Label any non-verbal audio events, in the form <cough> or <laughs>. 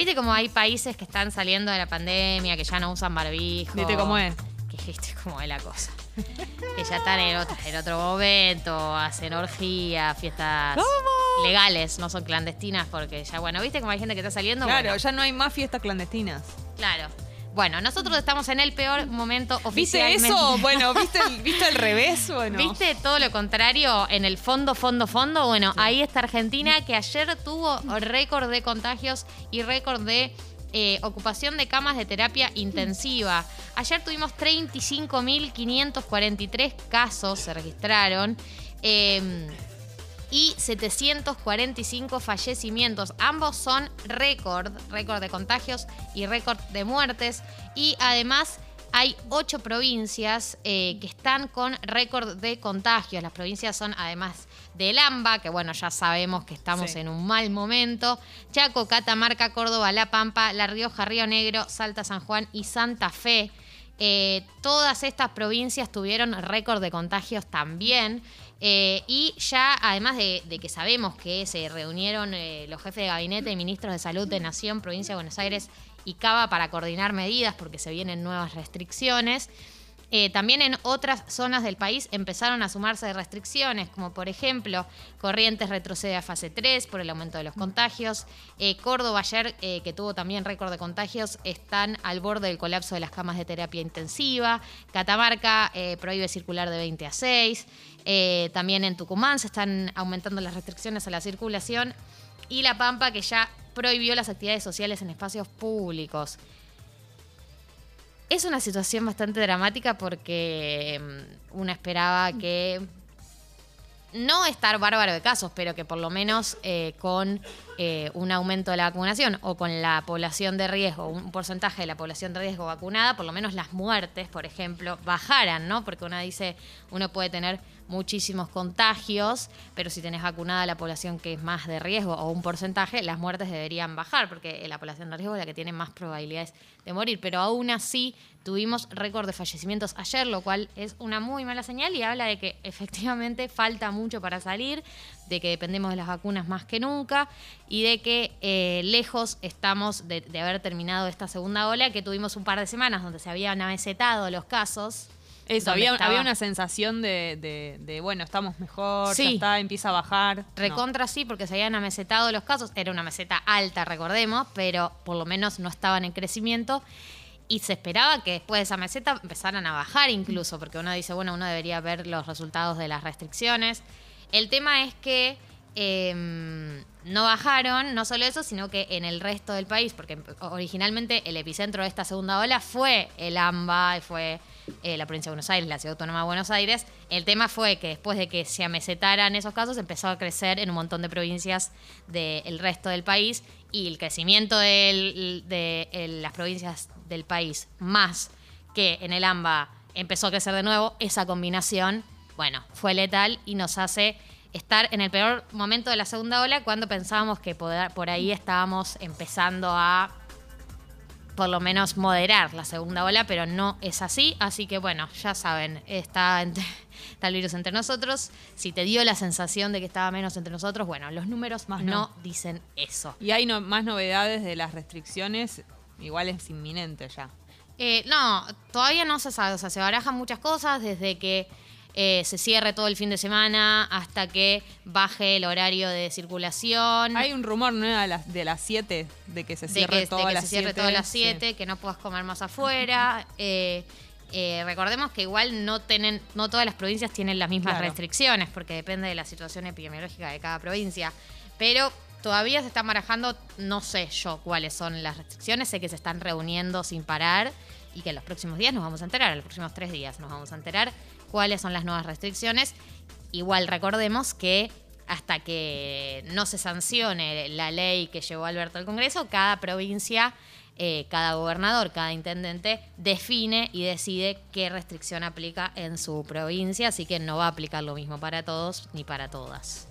Viste como hay países que están saliendo de la pandemia, que ya no usan barbijo. Viste cómo es. Que viste cómo es la cosa. que ya están en otro, en otro momento, hacen orgías, fiestas ¿Cómo? legales, no son clandestinas, porque ya, bueno, viste como hay gente que está saliendo. Claro, Bueno, ya no hay más fiestas clandestinas. claro. Bueno, nosotros estamos en el peor momento ¿Viste oficialmente. eso? <laughs> Bueno, ¿viste el, ¿viste el revés? Bueno. ¿Viste todo lo contrario en el fondo, fondo, fondo? Bueno, ahí está Argentina que ayer tuvo récord de contagios y récord de eh, ocupación de camas de terapia intensiva. Ayer tuvimos 35.543 casos, se registraron. eh, y 745 fallecimientos. Ambos son récord, récord de contagios y récord de muertes. Y además hay ocho provincias eh, que están con récord de contagios. Las provincias son además del AMBA, que bueno, ya sabemos que estamos Sí. en un mal momento. Chaco, Catamarca, Córdoba, La Pampa, La Rioja, Río Negro, Salta, San Juan y Santa Fe. Eh, todas estas provincias tuvieron récord de contagios también. Eh, y ya, además de, que sabemos que se reunieron eh, los jefes de gabinete y ministros de salud de Nación, Provincia de Buenos Aires y Cava para coordinar medidas porque se vienen nuevas restricciones. Eh, también en otras zonas del país empezaron a sumarse restricciones, como por ejemplo, Corrientes retrocede a fase 3 por el aumento de los contagios. Eh, Córdoba ayer, eh, que tuvo también récord de contagios, están al borde del colapso de las camas de terapia intensiva. Catamarca eh, prohíbe circular de 20 a 6. Eh, también en Tucumán se están aumentando las restricciones a la circulación. Y La Pampa, que ya prohibió las actividades sociales en espacios públicos. Es una situación bastante dramática porque mm, uno esperaba que no estar bárbaro de casos, pero que por lo menos eh, con eh, un aumento de la vacunación o con la población de riesgo, un porcentaje de la población de riesgo vacunada, por lo menos las muertes, por ejemplo, bajaran, ¿no? Porque uno dice, uno puede tener muchísimos contagios, pero si tenés vacunada la población que es más de riesgo o un porcentaje, las muertes deberían bajar, porque la población de riesgo es la que tiene más probabilidades de morir. Pero aún así tuvimos récord de fallecimientos ayer, lo cual es una muy mala señal y habla de que efectivamente falta mucho para salir, de que dependemos de las vacunas más que nunca y de que eh, lejos estamos de, de haber terminado esta segunda ola, que tuvimos un par de semanas donde se habían amesetado los casos. Eso, había, estaba- había una sensación de, de- de, bueno, estamos mejor, ya está, empieza a bajar. No. Recontra sí, porque se habían amesetado los casos. Era una meseta alta, recordemos, pero por lo menos no estaban en crecimiento. Y se esperaba que después de esa meseta empezaran a bajar incluso, porque uno dice, bueno, uno debería ver los resultados de las restricciones. El tema es que eh, no bajaron, no solo eso, sino que en el resto del país, porque originalmente el epicentro de esta segunda ola fue el AMBA, y fue eh, la provincia de Buenos Aires, la ciudad autónoma de Buenos Aires. El tema fue que después de que se amesetaran esos casos, empezó a crecer en un montón de provincias del resto del país y el crecimiento de las provincias del país más que en el AMBA empezó a crecer de nuevo, esa combinación, bueno, fue letal y nos hace estar en el peor momento de la segunda ola cuando pensábamos que poder- por ahí estábamos empezando a por lo menos moderar la segunda ola, pero no es así. Así que bueno, ya saben, está, entre- <laughs> está el virus entre nosotros. Si te dio la sensación de que estaba menos entre nosotros, bueno, los números Más no. no. dicen eso. Y hay no- más novedades de las restricciones, igual es inminente ya. Eh, no, todavía no se sabe. O sea, se barajan muchas cosas desde que eh, se cierre todo el fin de semana hasta que baje el horario de circulación. Hay un rumor, ¿no? De las, de las 7, de que se de cierre que, todo de que las se cierre 7. todo a las sí. 7, que no puedas comer más afuera. Eh, eh, recordemos que igual no tienen, no todas las provincias tienen las mismas Claro. restricciones, porque depende de la situación epidemiológica de cada provincia. Pero todavía se están barajando, no sé yo cuáles son las restricciones, sé que se están reuniendo sin parar y que en los próximos días nos vamos a enterar, en los próximos tres días nos vamos a enterar cuáles son las nuevas restricciones. Igual recordemos que hasta que no se sancione la ley que llevó Alberto al Congreso, cada provincia, eh, cada gobernador, cada intendente define y decide qué restricción aplica en su provincia, así que no va a aplicar lo mismo para todos ni para todas.